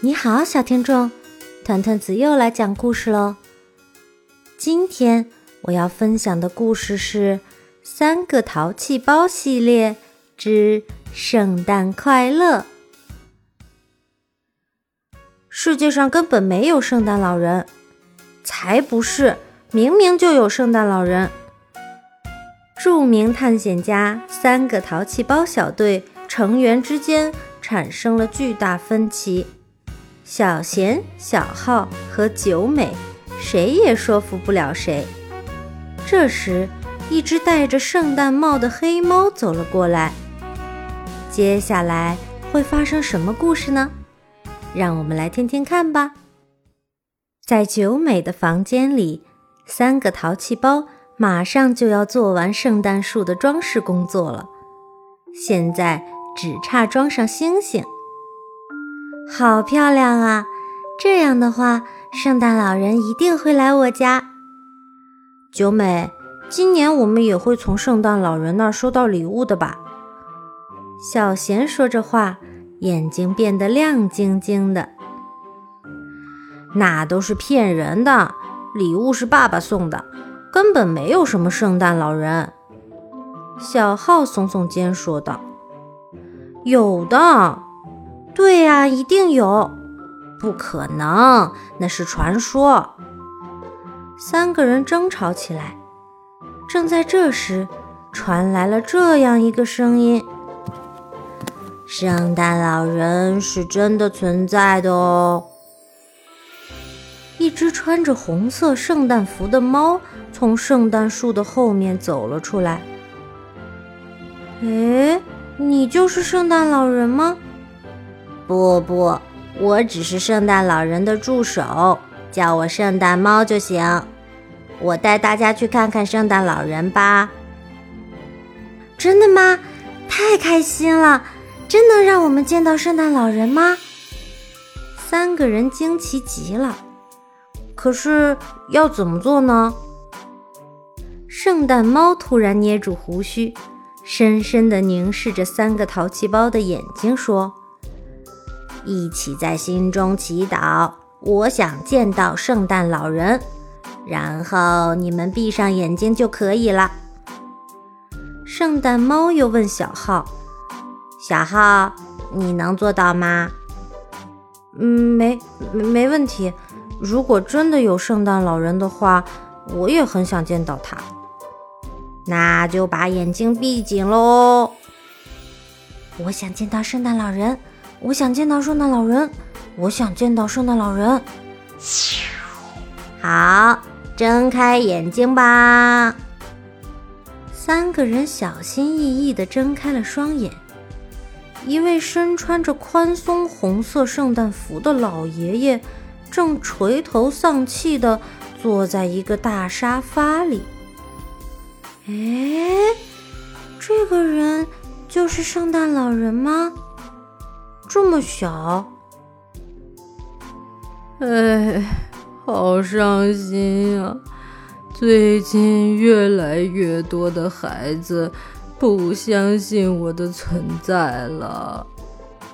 你好，小听众，团团子又来讲故事喽。今天我要分享的故事是《三个淘气包》系列之圣诞快乐。世界上根本没有圣诞老人，才不是，明明就有圣诞老人。著名探险家三个淘气包小队成员之间产生了巨大分歧。小贤、小浩和九美，谁也说服不了谁。这时，一只戴着圣诞帽的黑猫走了过来。接下来会发生什么故事呢？让我们来听听看吧。在九美的房间里，三个淘气包马上就要做完圣诞树的装饰工作了，现在只差装上星星。好漂亮啊！这样的话，圣诞老人一定会来我家。九美，今年我们也会从圣诞老人那儿收到礼物的吧？小贤说着话，眼睛变得亮晶晶的。那都是骗人的，礼物是爸爸送的，根本没有什么圣诞老人。小浩耸耸肩说道：“有的。”对呀，一定有，不可能，那是传说。三个人争吵起来。正在这时，传来了这样一个声音：“圣诞老人是真的存在的哦！”一只穿着红色圣诞服的猫从圣诞树的后面走了出来。“哎，你就是圣诞老人吗？”不不，我只是圣诞老人的助手，叫我圣诞猫就行。我带大家去看看圣诞老人吧。真的吗？太开心了！真能让我们见到圣诞老人吗？三个人惊奇极了。可是要怎么做呢？圣诞猫突然捏住胡须，深深地凝视着三个淘气包的眼睛，说。一起在心中祈祷，我想见到圣诞老人，然后你们闭上眼睛就可以了。圣诞猫又问小浩：“小浩，你能做到吗？”“嗯，没，没，没问题。如果真的有圣诞老人的话，我也很想见到他。那就把眼睛闭紧喽。我想见到圣诞老人。”我想见到圣诞老人，我想见到圣诞老人。好，睁开眼睛吧。三个人小心翼翼地睁开了双眼。一位身穿着宽松红色圣诞服的老爷爷，正垂头丧气地坐在一个大沙发里。哎，这个人就是圣诞老人吗？这么小，哎，好伤心呀！最近越来越多的孩子不相信我的存在了，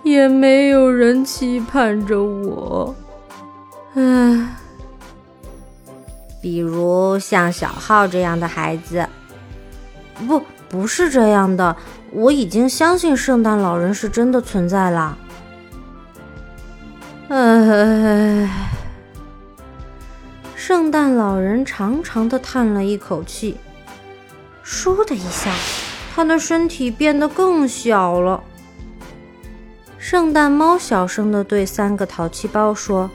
也没有人期盼着我。唉，比如像小浩这样的孩子，不，不是这样的。我已经相信圣诞老人是真的存在了。唉，圣诞老人长长的叹了一口气，倏的一下，他的身体变得更小了。圣诞猫小声的对三个淘气包说：“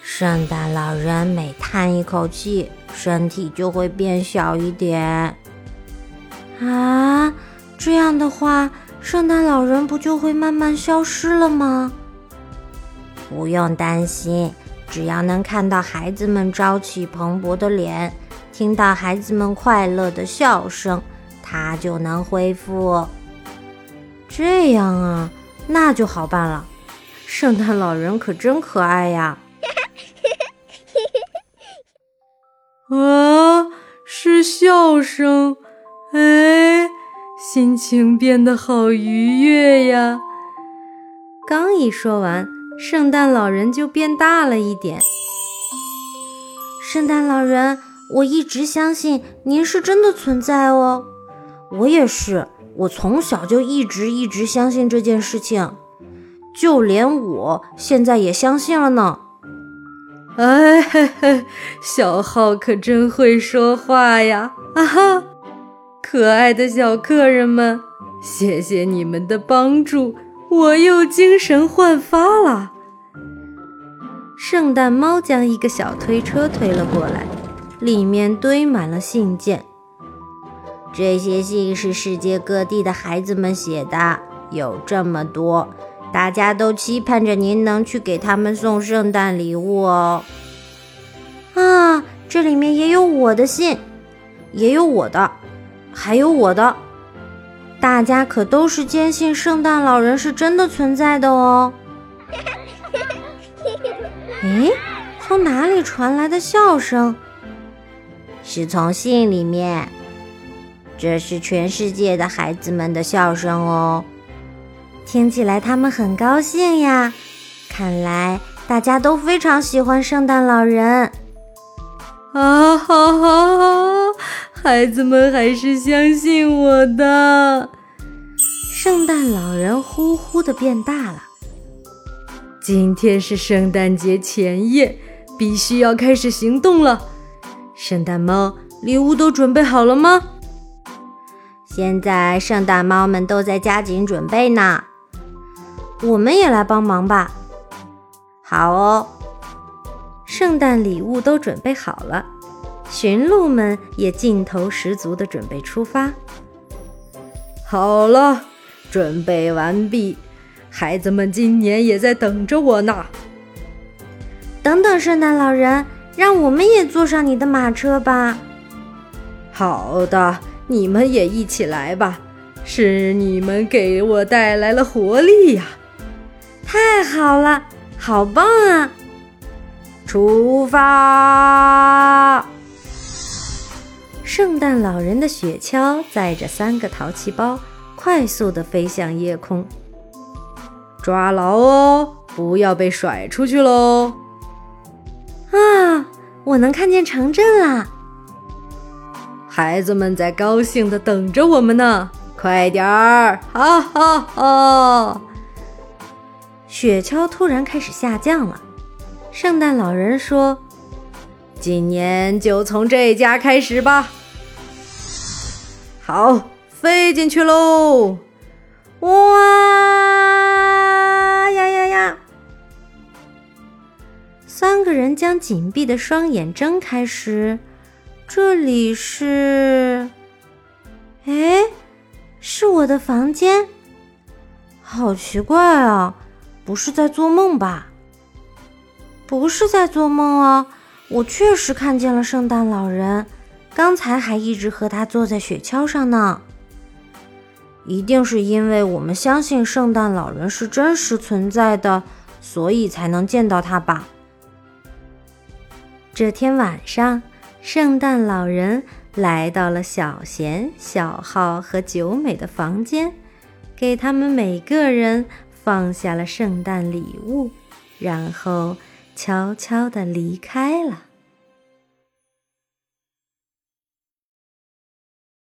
圣诞老人每叹一口气，身体就会变小一点。啊，这样的话，圣诞老人不就会慢慢消失了吗？”不用担心，只要能看到孩子们朝气蓬勃的脸，听到孩子们快乐的笑声，他就能恢复。这样啊，那就好办了。圣诞老人可真可爱呀！啊，是笑声，哎，心情变得好愉悦呀！刚一说完。圣诞老人就变大了一点。圣诞老人，我一直相信您是真的存在哦。我也是，我从小就一直一直相信这件事情，就连我现在也相信了呢。哎嘿嘿，小浩可真会说话呀！啊哈，可爱的小客人们，谢谢你们的帮助，我又精神焕发了。圣诞猫将一个小推车推了过来，里面堆满了信件。这些信是世界各地的孩子们写的，有这么多。大家都期盼着您能去给他们送圣诞礼物哦。啊，这里面也有我的信，也有我的，还有我的。大家可都是坚信圣诞老人是真的存在的哦。哎，从哪里传来的笑声？是从信里面。这是全世界的孩子们的笑声哦。听起来他们很高兴呀，看来大家都非常喜欢圣诞老人。啊哈哈！孩子们还是相信我的。圣诞老人呼呼的变大了。今天是圣诞节前夜，必须要开始行动了。圣诞猫，礼物都准备好了吗？现在圣诞猫们都在加紧准备呢。我们也来帮忙吧。好哦，圣诞礼物都准备好了，驯鹿们也劲头十足地准备出发。好了，准备完毕，孩子们今年也在等着我呢。等等，圣诞老人，让我们也坐上你的马车吧。好的，你们也一起来吧，是你们给我带来了活力呀。太好了，好棒啊！出发！圣诞老人的雪橇载着三个淘气包，快速地飞向夜空。抓牢哦，不要被甩出去喽！啊，我能看见城镇啦！孩子们在高兴地等着我们呢，快点儿！哈哈哈！雪橇突然开始下降了。圣诞老人说：“今年就从这家开始吧。”好，飞进去喽！哇呀呀呀！三个人将紧闭的双眼睁开时，这里是……哎，是我的房间。好奇怪啊！不是在做梦吧？不是在做梦哦，我确实看见了圣诞老人，刚才还一直和他坐在雪橇上呢。一定是因为我们相信圣诞老人是真实存在的，所以才能见到他吧。这天晚上，圣诞老人来到了小贤、小浩和九美的房间，给他们每个人。放下了圣诞礼物，然后悄悄地离开了。